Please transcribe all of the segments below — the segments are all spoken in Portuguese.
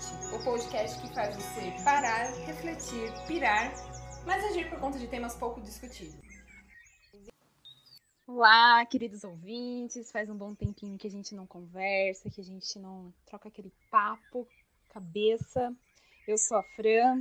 O podcast que faz você parar, refletir, pirar, mas agir por conta de temas pouco discutidos. Olá, queridos ouvintes. Faz um bom tempinho que a gente não conversa, que a gente não troca aquele papo, cabeça. Eu sou a Fran.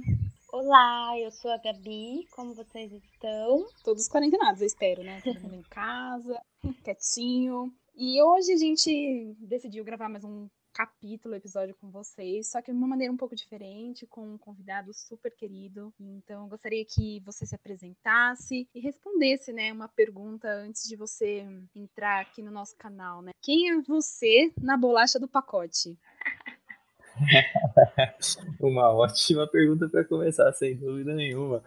Olá, eu sou a Gabi. Como vocês estão? Todos quarentenados, eu espero, né? Todo mundo em casa, quietinho. E hoje a gente decidiu gravar mais um capítulo, episódio com vocês, só que de uma maneira um pouco diferente, com um convidado super querido. Então, eu gostaria que você se apresentasse e respondesse, né, uma pergunta antes de você entrar aqui no nosso canal, né? Quem é você na bolacha do pacote? uma ótima pergunta para começar, sem dúvida nenhuma.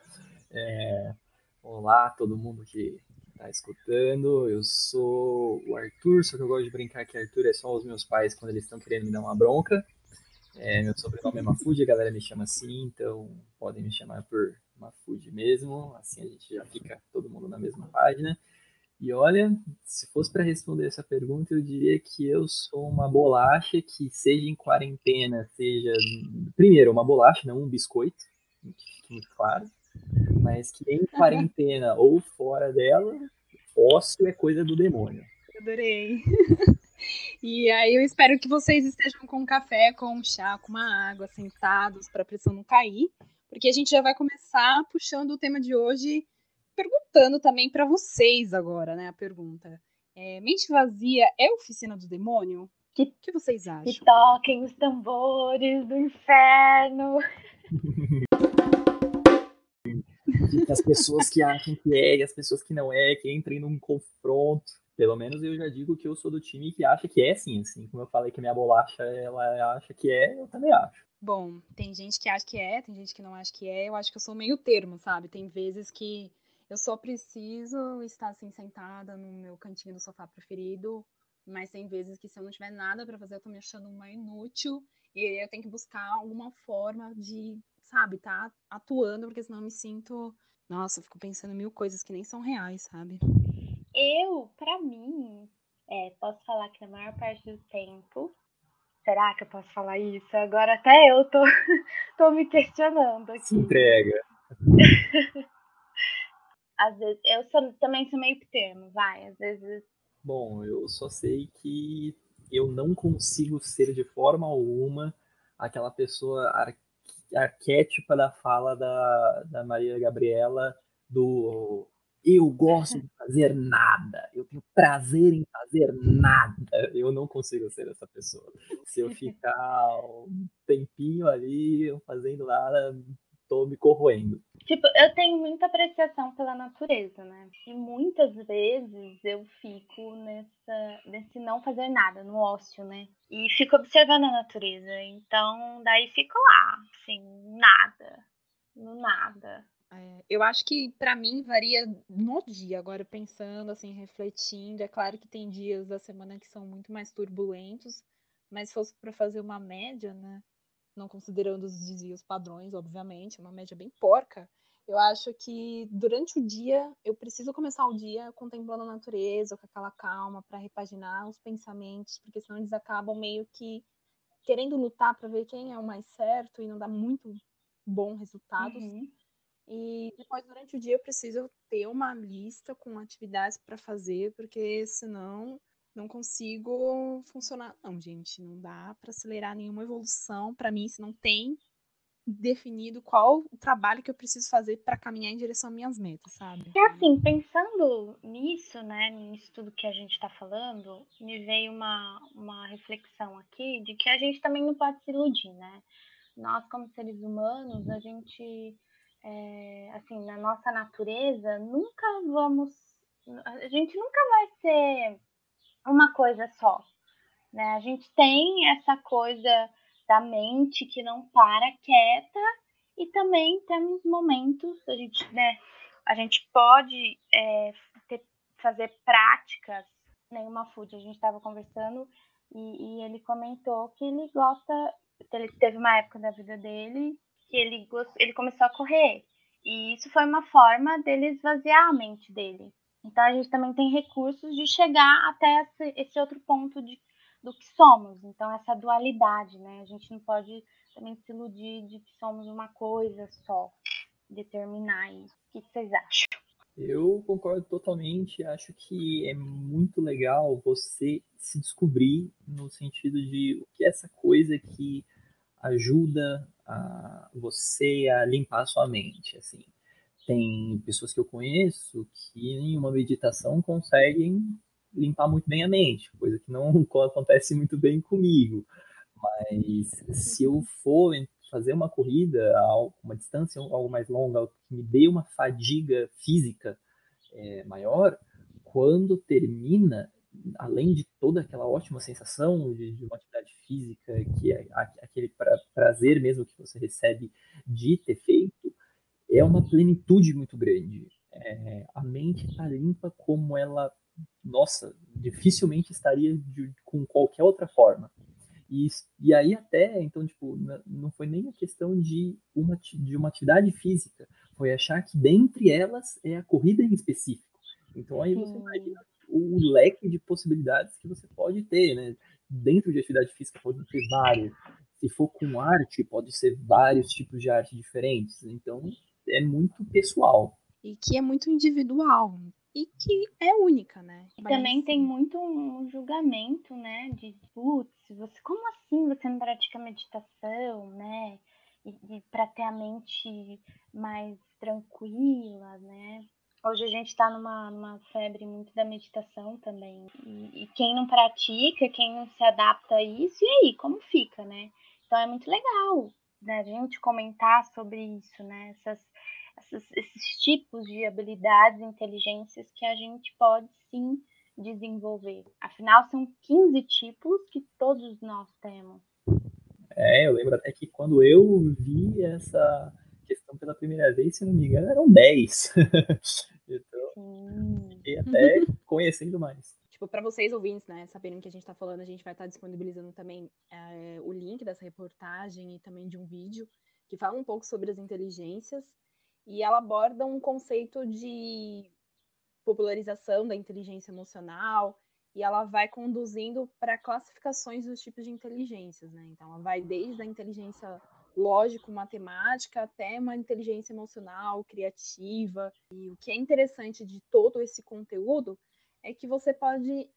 É... Olá, todo mundo que tá escutando. Eu sou o Arthur, só que eu gosto de brincar que Arthur é só os meus pais quando eles estão querendo me dar uma bronca. É, meu sobrenome é Mafude, a galera me chama assim, então podem me chamar por Mafude mesmo, assim a gente já fica todo mundo na mesma página. E olha, se fosse para responder essa pergunta, eu diria que eu sou uma bolacha que, seja em quarentena, seja. Primeiro, uma bolacha, não um biscoito, que fique muito claro mas que em quarentena ou fora dela, ócio é coisa do demônio. Adorei. E aí eu espero que vocês estejam com um café, com um chá, com uma água, sentados para a pressão não cair, porque a gente já vai começar puxando o tema de hoje, perguntando também para vocês agora, né? A pergunta: é, mente vazia é oficina do demônio? Que, o que vocês acham? Que toquem os tambores do inferno. as pessoas que acham que é e as pessoas que não é, que entrem num confronto. Pelo menos eu já digo que eu sou do time que acha que é sim, assim. Como eu falei que a minha bolacha ela acha que é, eu também acho. Bom, tem gente que acha que é, tem gente que não acha que é. Eu acho que eu sou meio termo, sabe? Tem vezes que eu só preciso estar assim sentada no meu cantinho do sofá preferido, mas tem vezes que se eu não tiver nada para fazer, eu tô me achando uma inútil e eu tenho que buscar alguma forma de sabe, tá atuando, porque senão eu me sinto. Nossa, eu fico pensando mil coisas que nem são reais, sabe? Eu, para mim, é, posso falar que a maior parte do tempo. Será que eu posso falar isso? Agora até eu tô, tô me questionando aqui. Se entrega. Às vezes, eu sou, também sou meio termo, vai. Às vezes. Bom, eu só sei que eu não consigo ser de forma alguma aquela pessoa arquétipa da fala da, da Maria Gabriela do eu gosto de fazer nada, eu tenho prazer em fazer nada. Eu não consigo ser essa pessoa. Se eu ficar um tempinho ali fazendo nada, tô me corroendo. Tipo, eu tenho muita apreciação pela natureza, né? E muitas vezes eu fico nessa, nesse não fazer nada, no ócio, né? E fico observando a natureza. Então, daí fico lá, assim, nada. No nada. É, eu acho que para mim varia no dia, agora pensando, assim, refletindo. É claro que tem dias da semana que são muito mais turbulentos, mas se fosse para fazer uma média, né? Não considerando os desvios padrões, obviamente, é uma média bem porca. Eu acho que durante o dia eu preciso começar o dia contemplando a natureza, com aquela calma, para repaginar os pensamentos, porque senão eles acabam meio que querendo lutar para ver quem é o mais certo e não dá muito bons resultados. Uhum. E depois, durante o dia, eu preciso ter uma lista com atividades para fazer, porque senão não consigo funcionar. Não, gente, não dá para acelerar nenhuma evolução para mim se não tem definido qual o trabalho que eu preciso fazer para caminhar em direção às minhas metas, sabe? É assim, pensando nisso, né, nisso tudo que a gente está falando, me veio uma, uma reflexão aqui de que a gente também não pode se iludir, né? Nós, como seres humanos, a gente, é, assim, na nossa natureza, nunca vamos. A gente nunca vai ser uma coisa só. Né? A gente tem essa coisa da mente que não para quieta e também temos momentos, a gente, né, a gente pode é, ter, fazer práticas, nenhuma né, food, a gente estava conversando e, e, ele comentou que ele gosta, ele teve uma época da vida dele que ele, ele começou a correr e isso foi uma forma dele esvaziar a mente dele, então a gente também tem recursos de chegar até esse, esse outro ponto de, do que somos. Então essa dualidade, né? A gente não pode também se iludir de que somos uma coisa só, determinar isso. O que vocês acham? Eu concordo totalmente. Acho que é muito legal você se descobrir no sentido de o que é essa coisa que ajuda a você a limpar a sua mente. Assim, tem pessoas que eu conheço que em uma meditação conseguem limpar muito bem a mente, coisa que não acontece muito bem comigo. Mas se eu for fazer uma corrida a uma distância algo mais longa, que me dê uma fadiga física é, maior, quando termina, além de toda aquela ótima sensação de, de uma atividade física, que é aquele pra, prazer mesmo que você recebe de ter feito, é uma plenitude muito grande. É, a mente está limpa como ela, nossa, dificilmente estaria de, com qualquer outra forma. E, e aí até, então, tipo, não foi nem a questão de uma, de uma atividade física, foi achar que dentre elas é a corrida em específico. Então aí você imagina o leque de possibilidades que você pode ter, né? Dentro de atividade física pode ter várias. Se for com arte, pode ser vários tipos de arte diferentes. Então é muito pessoal. E que é muito individual e que é única, né? E também tem muito um julgamento, né? De putz, você como assim você não pratica meditação, né? E, e para ter a mente mais tranquila, né? Hoje a gente está numa, numa, febre muito da meditação também. E, e, quem não pratica, quem não se adapta a isso, e aí, como fica, né? Então é muito legal né, a gente comentar sobre isso, né? Essas, essas, esses tipos de habilidades, inteligências que a gente pode sim desenvolver. Afinal, são 15 tipos que todos nós temos. É, eu lembro até que quando eu vi essa questão pela primeira vez, se não me engano, eram 10. então, fiquei até conhecendo mais. Tipo, para vocês ouvintes, né, saberem que a gente está falando, a gente vai estar tá disponibilizando também é, o link dessa reportagem e também de um vídeo que fala um pouco sobre as inteligências e ela aborda um conceito de popularização da inteligência emocional e ela vai conduzindo para classificações dos tipos de inteligências, né? Então, ela vai desde a inteligência lógico-matemática até uma inteligência emocional, criativa. E o que é interessante de todo esse conteúdo é que você pode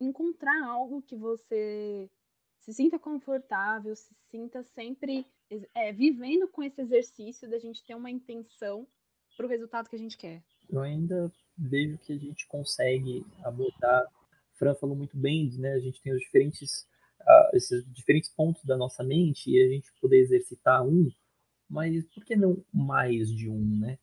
encontrar algo que você se sinta confortável, se sinta sempre é, vivendo com esse exercício da gente ter uma intenção para o resultado que a gente quer. Eu ainda vejo que a gente consegue abordar. Fran falou muito bem, né? A gente tem os diferentes, uh, esses diferentes pontos da nossa mente e a gente poder exercitar um, mas por que não mais de um, né?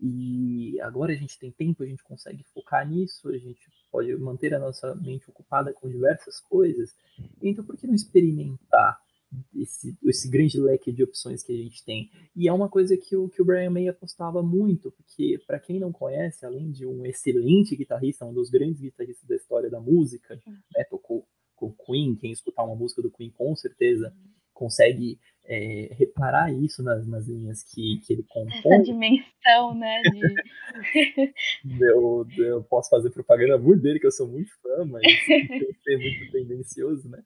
E agora a gente tem tempo, a gente consegue focar nisso, a gente pode manter a nossa mente ocupada com diversas coisas. Então, por que não experimentar esse, esse grande leque de opções que a gente tem? E é uma coisa que o, que o Brian May apostava muito, porque, para quem não conhece, além de um excelente guitarrista, um dos grandes guitarristas da história da música, né, tocou com Queen, quem escutar uma música do Queen com certeza consegue é, reparar isso nas, nas linhas que, que ele compõe. Essa dimensão, né? De... eu, eu posso fazer propaganda muito dele, que eu sou muito fã, mas ser muito tendencioso, né?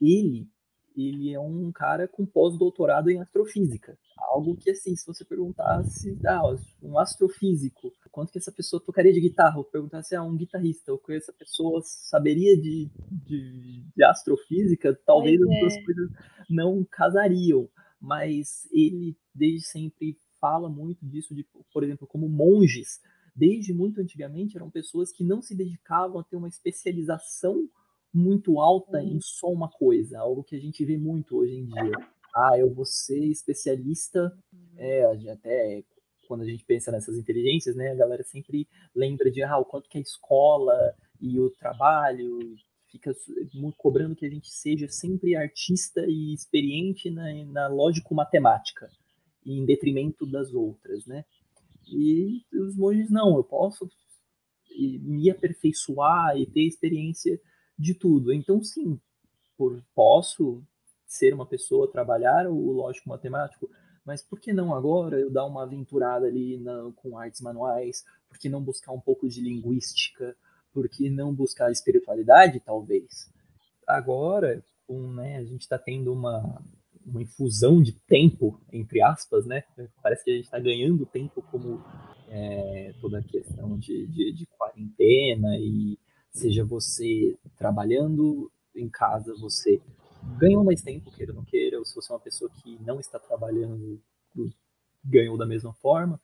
Ele, ele é um cara com pós-doutorado em astrofísica. Algo que, assim, se você perguntasse, ah, um astrofísico, quanto que essa pessoa tocaria de guitarra, ou perguntasse a ah, um guitarrista, o que essa pessoa saberia de, de, de astrofísica, talvez pois as duas é. coisas não casariam. Mas ele, desde sempre, fala muito disso, de, por exemplo, como monges, desde muito antigamente, eram pessoas que não se dedicavam a ter uma especialização muito alta em só uma coisa, algo que a gente vê muito hoje em dia ah, eu vou ser especialista, é, até quando a gente pensa nessas inteligências, né, a galera sempre lembra de ah, o quanto que a escola e o trabalho fica cobrando que a gente seja sempre artista e experiente na, na lógico-matemática, em detrimento das outras, né? E os monges não, eu posso me aperfeiçoar e ter experiência de tudo. Então, sim, por, posso ser uma pessoa, trabalhar o lógico matemático, mas por que não agora eu dar uma aventurada ali na, com artes manuais? Por que não buscar um pouco de linguística? Por que não buscar espiritualidade, talvez? Agora, um, né, a gente está tendo uma, uma infusão de tempo, entre aspas, né? Parece que a gente está ganhando tempo como é, toda a questão de, de, de, quarentena e seja você trabalhando em casa, você ganhou mais tempo, queira ou não queira, ou se você é uma pessoa que não está trabalhando, ganhou da mesma forma.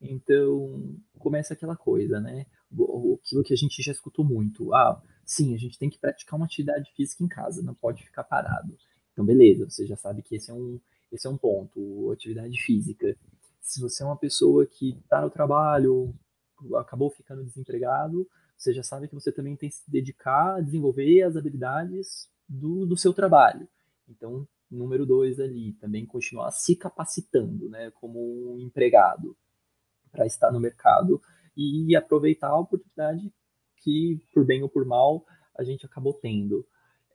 Então, começa aquela coisa, né? Aquilo que a gente já escutou muito. Ah, sim, a gente tem que praticar uma atividade física em casa, não pode ficar parado. Então, beleza, você já sabe que esse é um, esse é um ponto, atividade física. Se você é uma pessoa que está no trabalho, acabou ficando desempregado, você já sabe que você também tem que se dedicar a desenvolver as habilidades do, do seu trabalho. Então, número dois ali, também continuar se capacitando, né, como um empregado para estar no mercado e aproveitar a oportunidade que, por bem ou por mal, a gente acabou tendo.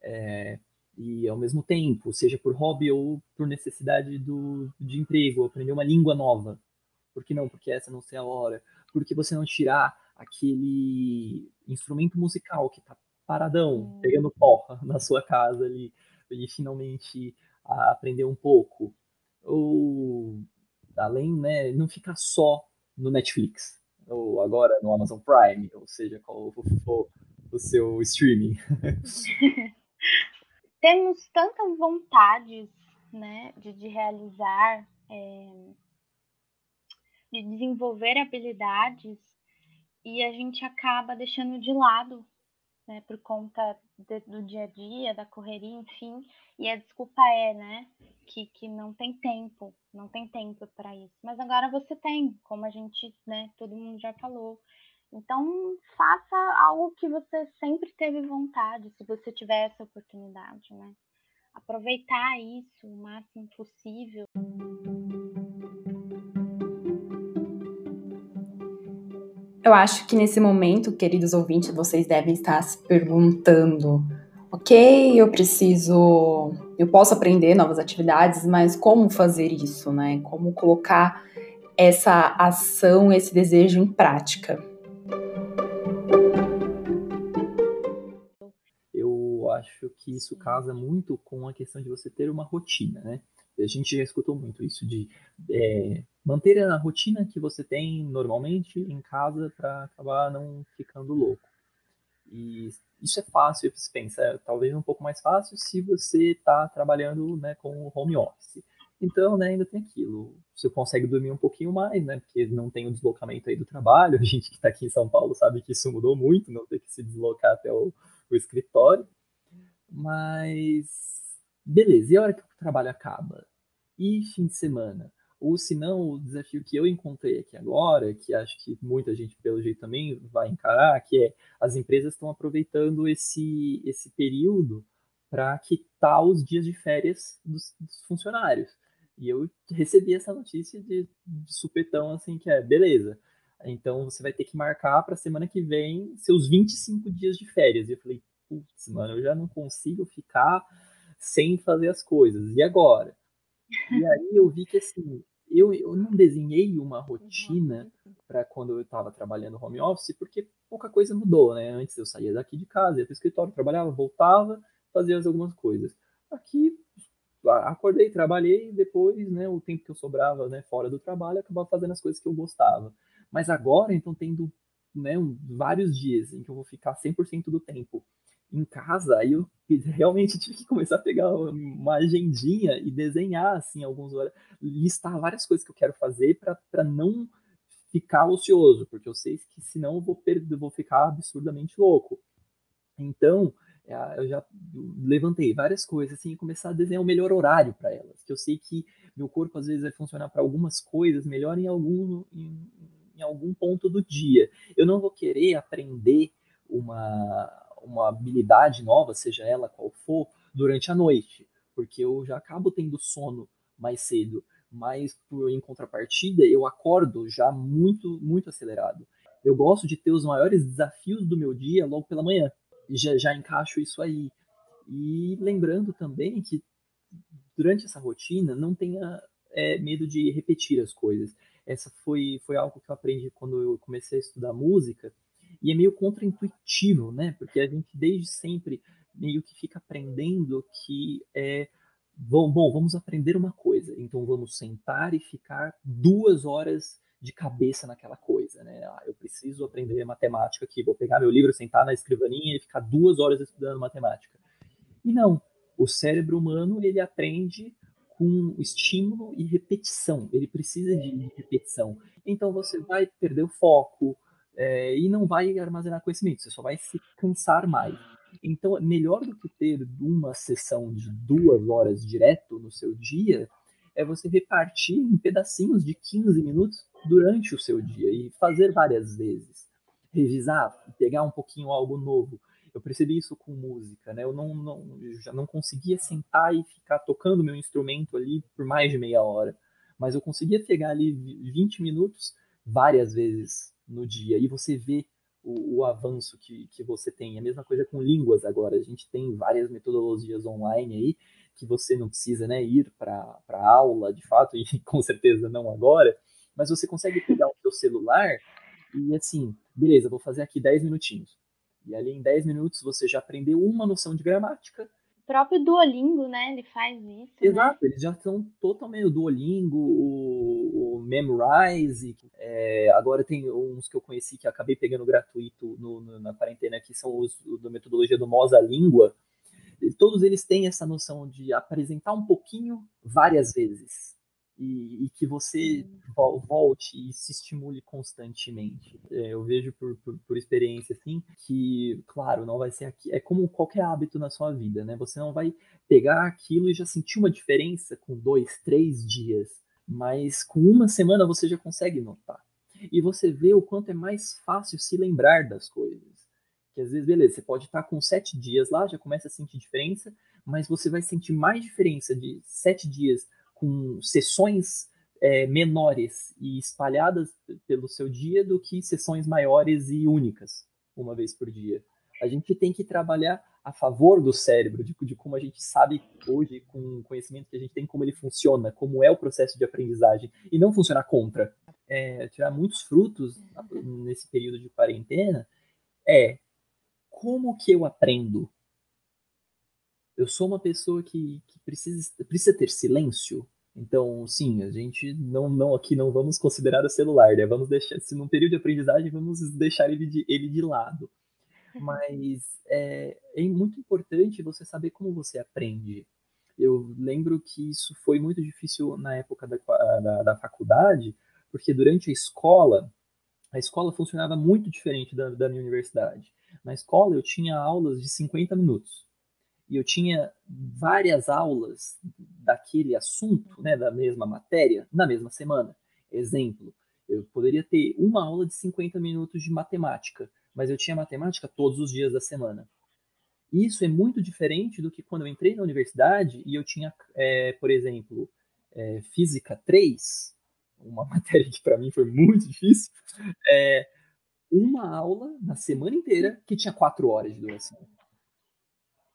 É, e ao mesmo tempo, seja por hobby ou por necessidade do, de emprego, aprender uma língua nova. Por que não? Porque essa não ser a hora. Por que você não tirar aquele instrumento musical que está paradão, pegando pó na sua casa ali, e finalmente aprender um pouco? Ou, além, né, não ficar só no Netflix ou agora no Amazon Prime, ou seja, qual for o seu streaming. Temos tantas vontades, né, de, de realizar, é, de desenvolver habilidades e a gente acaba deixando de lado, né, por conta de, do dia a dia, da correria, enfim, e a desculpa é, né, que, que não tem tempo, não tem tempo para isso. Mas agora você tem, como a gente, né, todo mundo já falou. Então, faça algo que você sempre teve vontade, se você tiver essa oportunidade, né? Aproveitar isso o máximo possível. Eu acho que nesse momento, queridos ouvintes, vocês devem estar se perguntando: ok, eu preciso eu posso aprender novas atividades, mas como fazer isso, né? Como colocar essa ação, esse desejo em prática? Eu acho que isso casa muito com a questão de você ter uma rotina, né? A gente já escutou muito isso de é, manter a rotina que você tem normalmente em casa para acabar não ficando louco. E isso é fácil, você pensa, talvez um pouco mais fácil se você está trabalhando né, com home office. Então, né, ainda tem aquilo. Você consegue dormir um pouquinho mais, né? Porque não tem o deslocamento aí do trabalho. A gente que está aqui em São Paulo sabe que isso mudou muito, não ter que se deslocar até o, o escritório. Mas, beleza. E a hora que o trabalho acaba? E fim de semana? Ou se não, o desafio que eu encontrei aqui agora, que acho que muita gente pelo jeito também vai encarar, que é as empresas estão aproveitando esse, esse período para quitar os dias de férias dos, dos, funcionários. E eu recebi essa notícia de, de supetão, assim, que é, beleza, então você vai ter que marcar para semana que vem seus 25 dias de férias. E eu falei, putz, mano, eu já não consigo ficar sem fazer as coisas. E agora? E aí eu vi que assim, eu, eu não desenhei uma rotina para quando eu estava trabalhando home office, porque pouca coisa mudou, né? Antes eu saía daqui de casa, ia para o escritório, trabalhava, voltava, fazia algumas coisas. Aqui, acordei, trabalhei, depois, né, o tempo que eu sobrava, né, fora do trabalho, acabava fazendo as coisas que eu gostava. Mas agora, então, tendo né, vários dias em que eu vou ficar 100% do tempo em casa, aí eu realmente tive que começar a pegar uma agendinha e desenhar, assim, alguns listar várias coisas que eu quero fazer para não ficar ocioso, porque eu sei que senão eu vou, perder, vou ficar absurdamente louco. Então, é, eu já levantei várias coisas assim e começar a desenhar o melhor horário para elas, que eu sei que meu corpo às vezes vai funcionar para algumas coisas melhor em algum em, em algum ponto do dia. Eu não vou querer aprender uma uma habilidade nova, seja ela qual for, durante a noite, porque eu já acabo tendo sono mais cedo, mas por, em contrapartida eu acordo já muito, muito acelerado. Eu gosto de ter os maiores desafios do meu dia logo pela manhã, e já, já encaixo isso aí. E lembrando também que durante essa rotina não tenha é, medo de repetir as coisas. Essa foi, foi algo que eu aprendi quando eu comecei a estudar música, e é meio contraintuitivo, né? Porque a gente desde sempre meio que fica aprendendo que é bom, bom, vamos aprender uma coisa. Então vamos sentar e ficar duas horas de cabeça naquela coisa, né? Ah, eu preciso aprender matemática aqui, vou pegar meu livro, sentar na escrivaninha e ficar duas horas estudando matemática. E não, o cérebro humano ele aprende com estímulo e repetição. Ele precisa de repetição. Então você vai perder o foco é, e não vai armazenar conhecimento. Você só vai se cansar mais. Então, melhor do que ter uma sessão de duas horas direto no seu dia, é você repartir em pedacinhos de 15 minutos durante o seu dia e fazer várias vezes. Revisar, pegar um pouquinho algo novo. Eu percebi isso com música, né? Eu não, não eu já não conseguia sentar e ficar tocando meu instrumento ali por mais de meia hora, mas eu conseguia pegar ali 20 minutos várias vezes no dia e você vê o, o, avanço que, que você tem. A mesma coisa com línguas agora. A gente tem várias metodologias online aí que você não precisa né, ir para aula de fato, e com certeza não agora, mas você consegue pegar o seu celular e assim, beleza, vou fazer aqui 10 minutinhos. E ali em 10 minutos você já aprendeu uma noção de gramática, próprio Duolingo, né? Ele faz isso. Né? Exato, né? eles já estão totalmente. O Duolingo, o, o Memrise. É, agora tem uns que eu conheci que acabei pegando gratuito no, no, na quarentena, que são os da metodologia do Mosa Língua. Todos eles têm essa noção de apresentar um pouquinho várias vezes e, e que você volte e se estimule constantemente. É, eu vejo por, por, por, experiência, assim, que, claro, não vai ser aqui. É como qualquer hábito na sua vida, né? Você não vai pegar aquilo e já sentir uma diferença com dois, três dias, mas com uma semana você já consegue notar. E você vê o quanto é mais fácil se lembrar das coisas. Que às vezes, beleza, você pode estar com sete dias lá, já começa a sentir diferença, mas você vai sentir mais diferença de sete dias com sessões é, menores e espalhadas pelo seu dia do que sessões maiores e únicas, uma vez por dia. A gente tem que trabalhar a favor do cérebro, de, de como a gente sabe hoje, com o conhecimento que a gente tem, como ele funciona, como é o processo de aprendizagem, e não funcionar contra. É, tirar muitos frutos nesse período de quarentena é como que eu aprendo eu sou uma pessoa que, que precisa, precisa ter silêncio. Então, sim, a gente não, não aqui não vamos considerar o celular, né? Vamos deixar, se num período de aprendizagem, vamos deixar ele de, ele de lado. Mas é, é muito importante você saber como você aprende. Eu lembro que isso foi muito difícil na época da, da, da faculdade, porque durante a escola, a escola funcionava muito diferente da, da minha universidade. Na escola eu tinha aulas de 50 minutos e eu tinha várias aulas daquele assunto, né, da mesma matéria, na mesma semana. Exemplo, eu poderia ter uma aula de 50 minutos de matemática, mas eu tinha matemática todos os dias da semana. Isso é muito diferente do que quando eu entrei na universidade e eu tinha, é, por exemplo, é, Física 3, uma matéria que para mim foi muito difícil, é, uma aula na semana inteira que tinha quatro horas de duração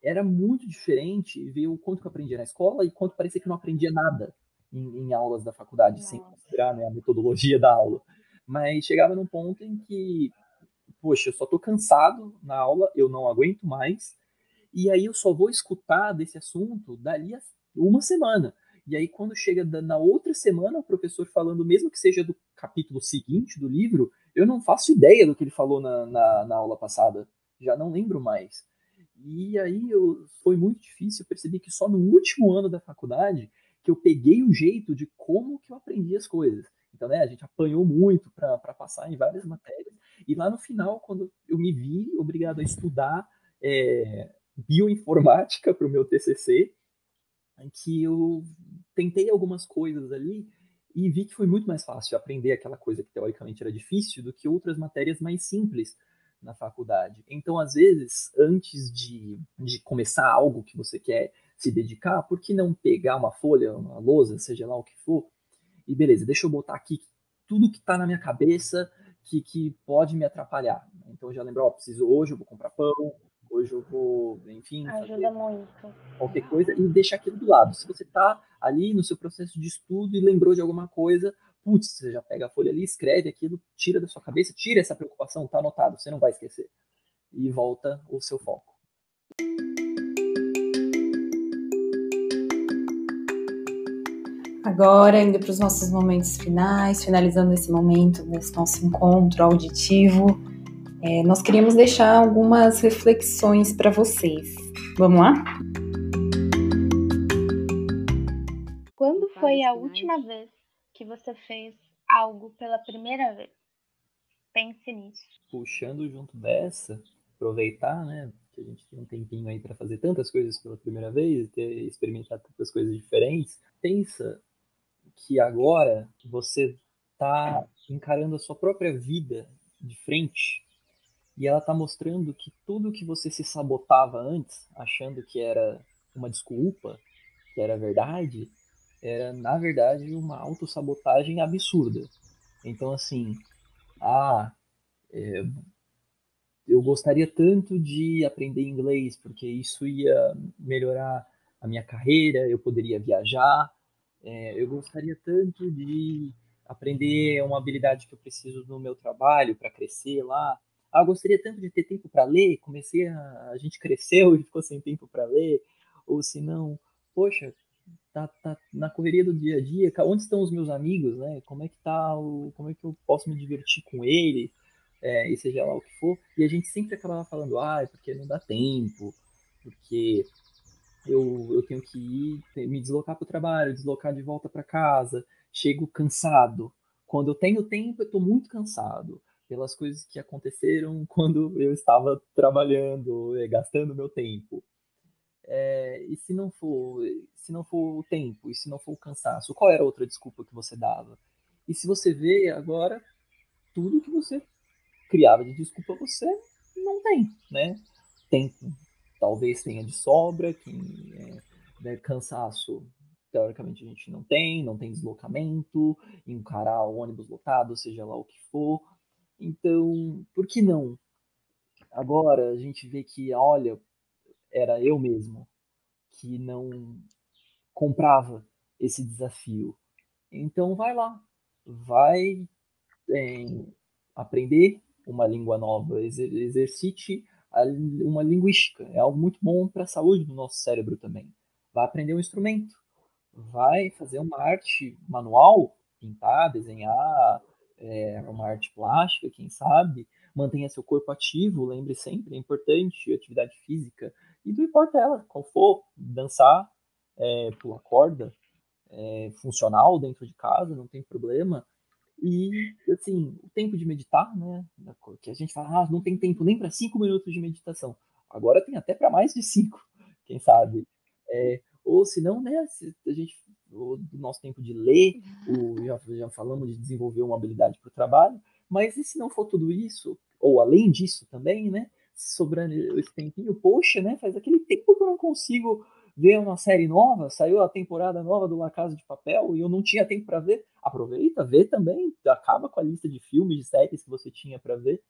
era muito diferente ver o quanto que eu aprendia na escola e quanto parecia que eu não aprendia nada em, em aulas da faculdade, Nossa. sem considerar né, a metodologia da aula. Mas chegava num ponto em que, poxa, eu só tô cansado na aula, eu não aguento mais, e aí eu só vou escutar desse assunto dali a uma semana. E aí, quando chega na outra semana, o professor falando, mesmo que seja do capítulo seguinte do livro, eu não faço ideia do que ele falou na, na, na aula passada. Já não lembro mais. E aí eu, foi muito difícil, eu percebi que só no último ano da faculdade que eu peguei o jeito de como que eu aprendi as coisas. Então, né, a gente apanhou muito para passar em várias matérias. E lá no final, quando eu me vi obrigado a estudar é, bioinformática para o meu TCC, em que eu tentei algumas coisas ali e vi que foi muito mais fácil aprender aquela coisa que teoricamente era difícil do que outras matérias mais simples na faculdade. Então, às vezes, antes de, de começar algo que você quer se dedicar, por que não pegar uma folha, uma lousa, seja lá o que for, e beleza, deixa eu botar aqui tudo que está na minha cabeça que, que pode me atrapalhar. Então, já lembro, ó, preciso hoje, eu vou comprar pão, hoje eu vou, enfim, ajuda muito. Qualquer coisa e deixar aquilo do lado. Se você está ali no seu processo de estudo e lembrou de alguma coisa, putz, você já pega a folha ali, escreve aquilo, tira da sua cabeça, tira essa preocupação, tá anotado, você não vai esquecer. E volta o seu foco. Agora, indo para os nossos momentos finais, finalizando esse momento desse nosso encontro auditivo, é, nós queríamos deixar algumas reflexões para vocês. Vamos lá? Quando foi a última vez que você fez algo pela primeira vez? Pense nisso. Puxando junto dessa, aproveitar, né? Que a gente tem um tempinho aí para fazer tantas coisas pela primeira vez, ter experimentar tantas coisas diferentes. Pensa que agora você está encarando a sua própria vida de frente e ela está mostrando que tudo que você se sabotava antes, achando que era uma desculpa, que era verdade, era na verdade uma autossabotagem absurda. Então assim, ah, é, eu gostaria tanto de aprender inglês porque isso ia melhorar a minha carreira, eu poderia viajar, é, eu gostaria tanto de aprender uma habilidade que eu preciso no meu trabalho para crescer lá. Ah, eu gostaria tanto de ter tempo para ler. Comecei a, a gente cresceu e ficou sem tempo para ler. Ou se não, poxa, tá, tá na correria do dia a dia. Onde estão os meus amigos, né? Como é que tá o, como é que eu posso me divertir com ele? É, e seja lá o que for. E a gente sempre acabava falando, ah, é porque não dá tempo, porque eu, eu tenho que ir, me deslocar para o trabalho, deslocar de volta para casa, chego cansado. Quando eu tenho tempo, eu estou muito cansado pelas coisas que aconteceram quando eu estava trabalhando, gastando meu tempo. É, e se não for, se não for o tempo, e se não for o cansaço, qual era a outra desculpa que você dava? E se você vê agora tudo que você criava de desculpa, você não tem, né? Tempo talvez tenha de sobra, que é, né, cansaço teoricamente a gente não tem, não tem deslocamento, encarar o ônibus lotado, seja lá o que for. Então, por que não? Agora a gente vê que, olha, era eu mesmo que não comprava esse desafio. Então vai lá, vai é, aprender uma língua nova, exercite uma linguística. É algo muito bom para a saúde do nosso cérebro também. Vai aprender um instrumento, vai fazer uma arte manual, pintar, desenhar, é, uma arte plástica, quem sabe. Mantenha seu corpo ativo, lembre sempre, é importante, atividade física. E não importa ela, qual for, dançar, é, pular corda, é, funcional dentro de casa, não tem problema. E, assim, o tempo de meditar, né? Que a gente fala, ah, não tem tempo nem para cinco minutos de meditação. Agora tem até para mais de cinco, quem sabe. É, ou se não, né? A gente, o nosso tempo de ler, o, já, já falamos de desenvolver uma habilidade para o trabalho, mas e se não for tudo isso, ou além disso também, né? Sobrando esse tempinho, poxa, né? Faz aquele tempo que eu não consigo ver uma série nova, saiu a temporada nova do La Casa de Papel e eu não tinha tempo para ver, aproveita, vê também, acaba com a lista de filmes, de séries que você tinha para ver.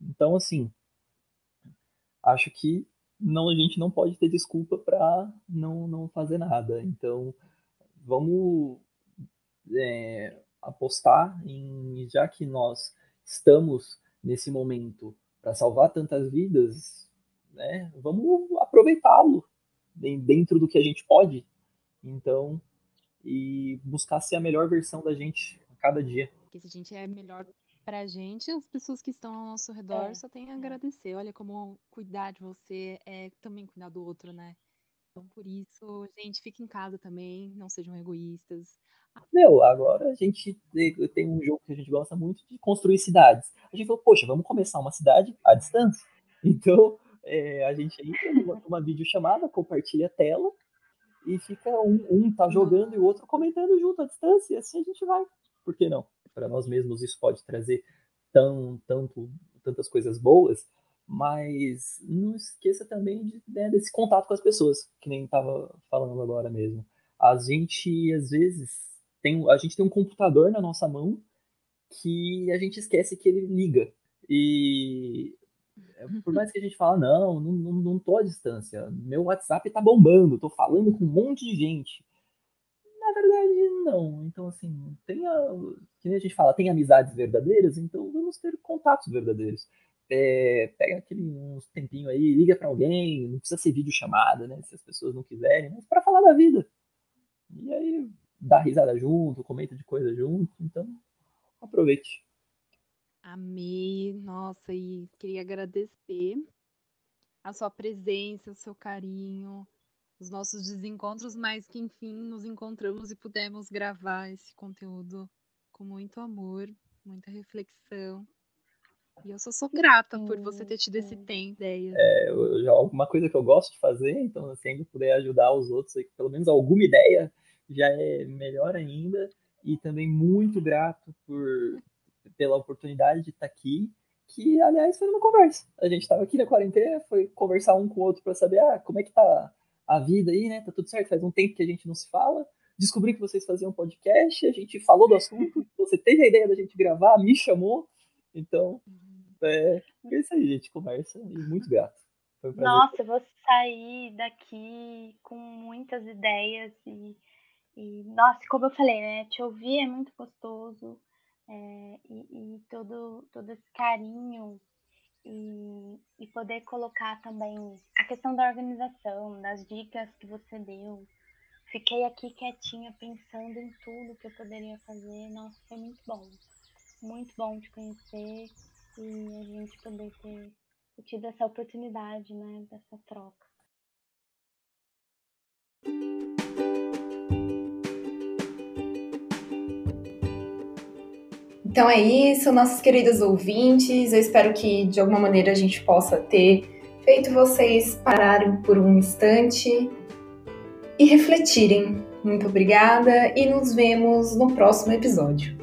Então, assim, acho que não a gente não pode ter desculpa para não, não fazer nada. Então, vamos é, apostar em, já que nós estamos nesse momento para salvar tantas vidas, né, vamos aproveitá-lo dentro do que a gente pode. Então, e buscar ser a melhor versão da gente a cada dia. Porque se a gente é melhor pra gente, as pessoas que estão ao nosso redor é. só tem a agradecer. Olha como cuidar de você é também cuidar do outro, né? Então, por isso, gente, fique em casa também, não sejam egoístas. Meu, agora a gente tem um jogo que a gente gosta muito de construir cidades. A gente falou, poxa, vamos começar uma cidade à distância. Então, é, a gente entra numa, numa videochamada, compartilha a tela e fica um, um tá jogando e o outro comentando junto à distância, e assim a gente vai. Por que não? Para nós mesmos isso pode trazer tão, tanto, tantas coisas boas, mas não esqueça também de, né, desse contato com as pessoas, que nem estava falando agora mesmo. A gente, às vezes, tem, a gente tem um computador na nossa mão que a gente esquece que ele liga. E por mais que a gente fala, não, não, não, não tô à distância, meu WhatsApp tá bombando, tô falando com um monte de gente. Na verdade, não. Então, assim, tem a, que a gente fala, tem amizades verdadeiras, então vamos ter contatos verdadeiros. É, pega aquele uns tempinho aí, liga para alguém, não precisa ser vídeo chamada, né? Se as pessoas não quiserem, mas para falar da vida. E aí dá risada junto, comenta de coisa junto. Então, aproveite. Amei, nossa, e queria agradecer a sua presença, o seu carinho, os nossos desencontros, mas que enfim nos encontramos e pudemos gravar esse conteúdo com muito amor, muita reflexão. E eu só sou grata por você ter tido esse tempo, ideia. É, eu, já, alguma coisa que eu gosto de fazer, então se ainda puder ajudar os outros, pelo menos alguma ideia, já é melhor ainda. E também muito grato por, pela oportunidade de estar aqui, que aliás foi uma conversa. A gente estava aqui na quarentena, foi conversar um com o outro para saber ah, como é que tá a vida aí, né? Tá tudo certo, faz um tempo que a gente não se fala. Descobri que vocês faziam podcast, a gente falou do assunto, você teve a ideia da gente gravar, me chamou. Então, é, é isso aí, gente. Conversa e muito grato. Um Nossa, eu vou sair daqui com muitas ideias e, e, nossa, como eu falei, né? Te ouvir é muito gostoso é, e, e, todo, todo esse carinho e, e poder colocar também a questão da organização, das dicas que você deu. Fiquei aqui quietinha pensando em tudo que eu poderia fazer. Nossa, foi muito bom. Muito bom te conhecer e a gente poder ter, tido essa oportunidade, né, dessa troca. Então é isso, nossos queridos ouvintes. Eu espero que de alguma maneira a gente possa ter feito vocês pararem por um instante e refletirem. Muito obrigada e nos vemos no próximo episódio.